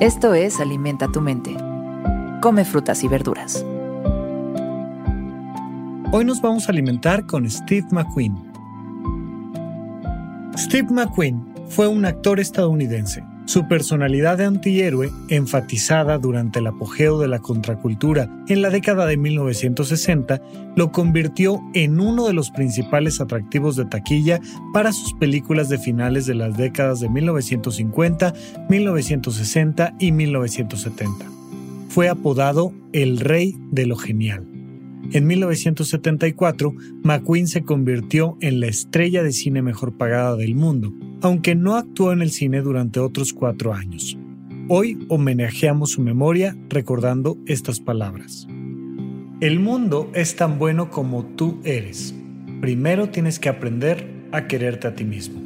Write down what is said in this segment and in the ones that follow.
Esto es Alimenta tu mente. Come frutas y verduras. Hoy nos vamos a alimentar con Steve McQueen. Steve McQueen fue un actor estadounidense su personalidad de antihéroe, enfatizada durante el apogeo de la contracultura en la década de 1960, lo convirtió en uno de los principales atractivos de taquilla para sus películas de finales de las décadas de 1950, 1960 y 1970. Fue apodado el Rey de lo Genial. En 1974, McQueen se convirtió en la estrella de cine mejor pagada del mundo, aunque no actuó en el cine durante otros cuatro años. Hoy homenajeamos su memoria recordando estas palabras. El mundo es tan bueno como tú eres. Primero tienes que aprender a quererte a ti mismo.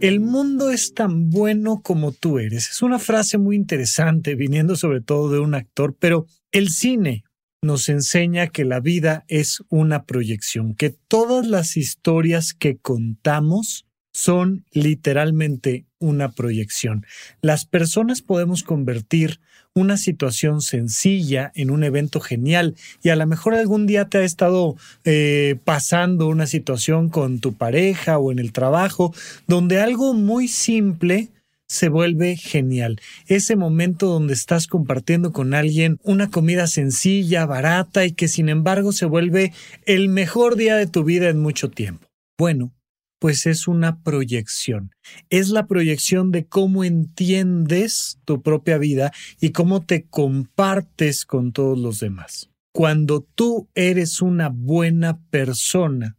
El mundo es tan bueno como tú eres. Es una frase muy interesante, viniendo sobre todo de un actor, pero el cine nos enseña que la vida es una proyección, que todas las historias que contamos son literalmente una proyección. Las personas podemos convertir una situación sencilla en un evento genial y a lo mejor algún día te ha estado eh, pasando una situación con tu pareja o en el trabajo donde algo muy simple se vuelve genial. Ese momento donde estás compartiendo con alguien una comida sencilla, barata y que sin embargo se vuelve el mejor día de tu vida en mucho tiempo. Bueno, pues es una proyección. Es la proyección de cómo entiendes tu propia vida y cómo te compartes con todos los demás. Cuando tú eres una buena persona,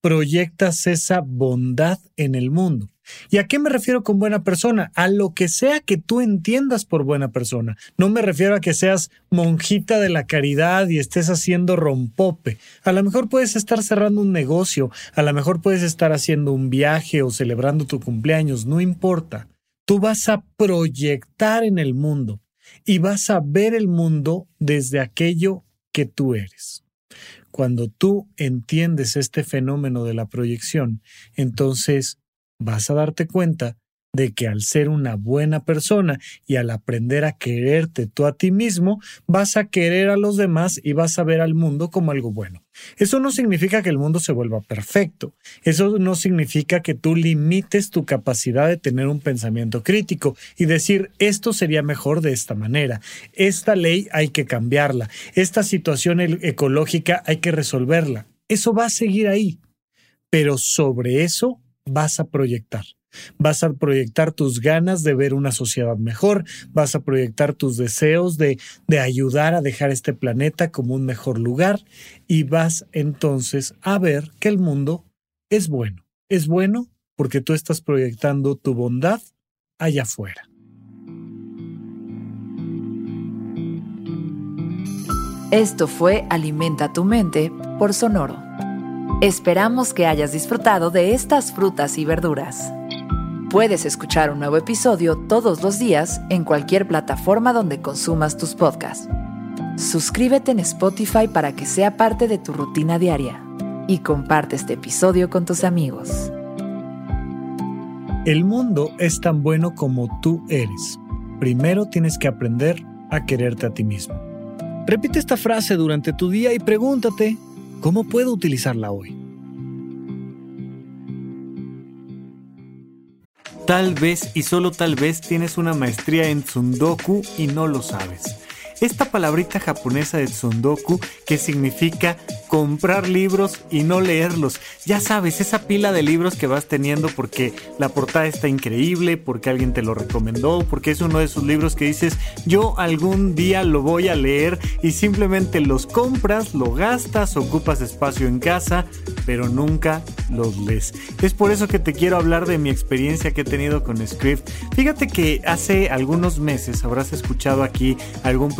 proyectas esa bondad en el mundo. ¿Y a qué me refiero con buena persona? A lo que sea que tú entiendas por buena persona. No me refiero a que seas monjita de la caridad y estés haciendo rompope. A lo mejor puedes estar cerrando un negocio, a lo mejor puedes estar haciendo un viaje o celebrando tu cumpleaños, no importa. Tú vas a proyectar en el mundo y vas a ver el mundo desde aquello que tú eres. Cuando tú entiendes este fenómeno de la proyección, entonces vas a darte cuenta de que al ser una buena persona y al aprender a quererte tú a ti mismo, vas a querer a los demás y vas a ver al mundo como algo bueno. Eso no significa que el mundo se vuelva perfecto. Eso no significa que tú limites tu capacidad de tener un pensamiento crítico y decir esto sería mejor de esta manera. Esta ley hay que cambiarla. Esta situación ecológica hay que resolverla. Eso va a seguir ahí. Pero sobre eso vas a proyectar. Vas a proyectar tus ganas de ver una sociedad mejor, vas a proyectar tus deseos de, de, ayudar a dejar este planeta como un mejor lugar y vas entonces a ver que el mundo es bueno. Es bueno porque tú estás proyectando tu bondad allá afuera. Esto fue Alimenta tu mente por Sonoro. Esperamos que hayas disfrutado de estas frutas y verduras. Puedes escuchar un nuevo episodio todos los días en cualquier plataforma donde consumas tus podcasts. Suscríbete en Spotify para que sea parte de tu rutina diaria y comparte este episodio con tus amigos. El mundo es tan bueno como tú eres. Primero tienes que aprender a quererte a ti mismo. Repite esta frase durante tu día y pregúntate, ¿Cómo puedo utilizarla hoy? Tal vez y solo tal vez tienes una maestría en Tsundoku y no lo sabes. Esta palabrita japonesa de tsundoku que significa comprar libros y no leerlos. Ya sabes, esa pila de libros que vas teniendo porque la portada está increíble, porque alguien te lo recomendó, porque es uno de esos libros que dices, yo algún día lo voy a leer y simplemente los compras, lo gastas, ocupas espacio en casa, pero nunca los lees. Es por eso que te quiero hablar de mi experiencia que he tenido con Script. Fíjate que hace algunos meses habrás escuchado aquí algún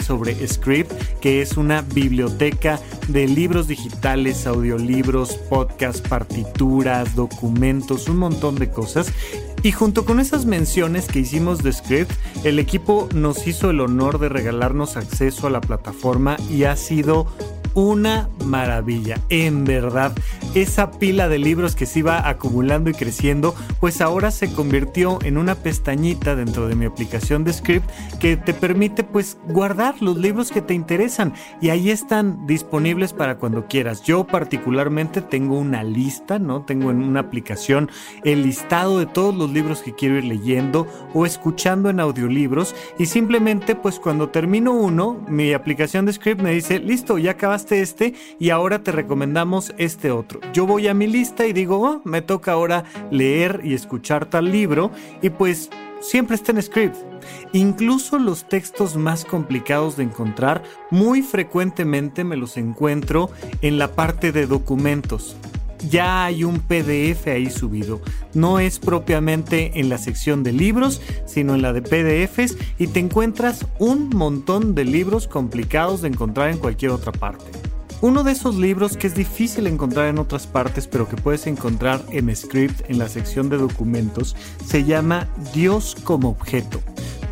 sobre Script, que es una biblioteca de libros digitales, audiolibros, podcasts, partituras, documentos, un montón de cosas. Y junto con esas menciones que hicimos de Script, el equipo nos hizo el honor de regalarnos acceso a la plataforma y ha sido una maravilla, en verdad. Esa pila de libros que se iba acumulando y creciendo, pues ahora se convirtió en una pestañita dentro de mi aplicación de script que te permite pues guardar los libros que te interesan y ahí están disponibles para cuando quieras. Yo particularmente tengo una lista, ¿no? Tengo en una aplicación el listado de todos los libros que quiero ir leyendo o escuchando en audiolibros y simplemente pues cuando termino uno, mi aplicación de script me dice, listo, ya acabas este y ahora te recomendamos este otro. Yo voy a mi lista y digo, oh, me toca ahora leer y escuchar tal libro y pues siempre está en script. Incluso los textos más complicados de encontrar, muy frecuentemente me los encuentro en la parte de documentos. Ya hay un PDF ahí subido. No es propiamente en la sección de libros, sino en la de PDFs y te encuentras un montón de libros complicados de encontrar en cualquier otra parte. Uno de esos libros que es difícil encontrar en otras partes, pero que puedes encontrar en Script en la sección de documentos, se llama Dios como objeto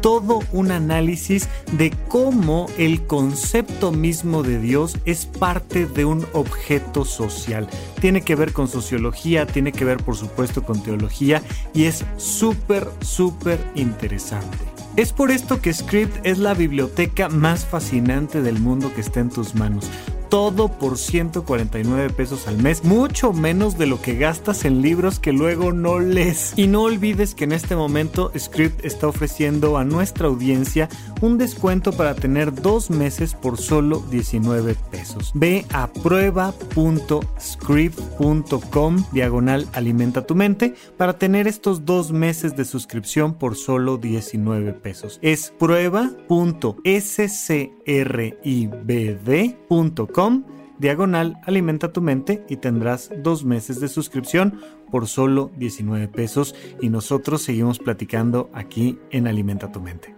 todo un análisis de cómo el concepto mismo de Dios es parte de un objeto social. Tiene que ver con sociología, tiene que ver por supuesto con teología y es súper, súper interesante. Es por esto que Script es la biblioteca más fascinante del mundo que está en tus manos todo por 149 pesos al mes, mucho menos de lo que gastas en libros que luego no lees. Y no olvides que en este momento Script está ofreciendo a nuestra audiencia un descuento para tener dos meses por solo 19 pesos. Ve a prueba.script.com diagonal alimenta tu mente para tener estos dos meses de suscripción por solo 19 pesos. Es prueba.scribd.com diagonal alimenta tu mente y tendrás dos meses de suscripción por solo 19 pesos y nosotros seguimos platicando aquí en Alimenta tu mente.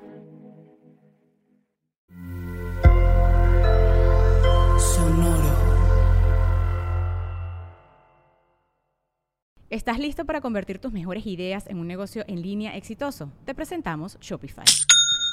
Sonoro. ¿Estás listo para convertir tus mejores ideas en un negocio en línea exitoso? Te presentamos Shopify.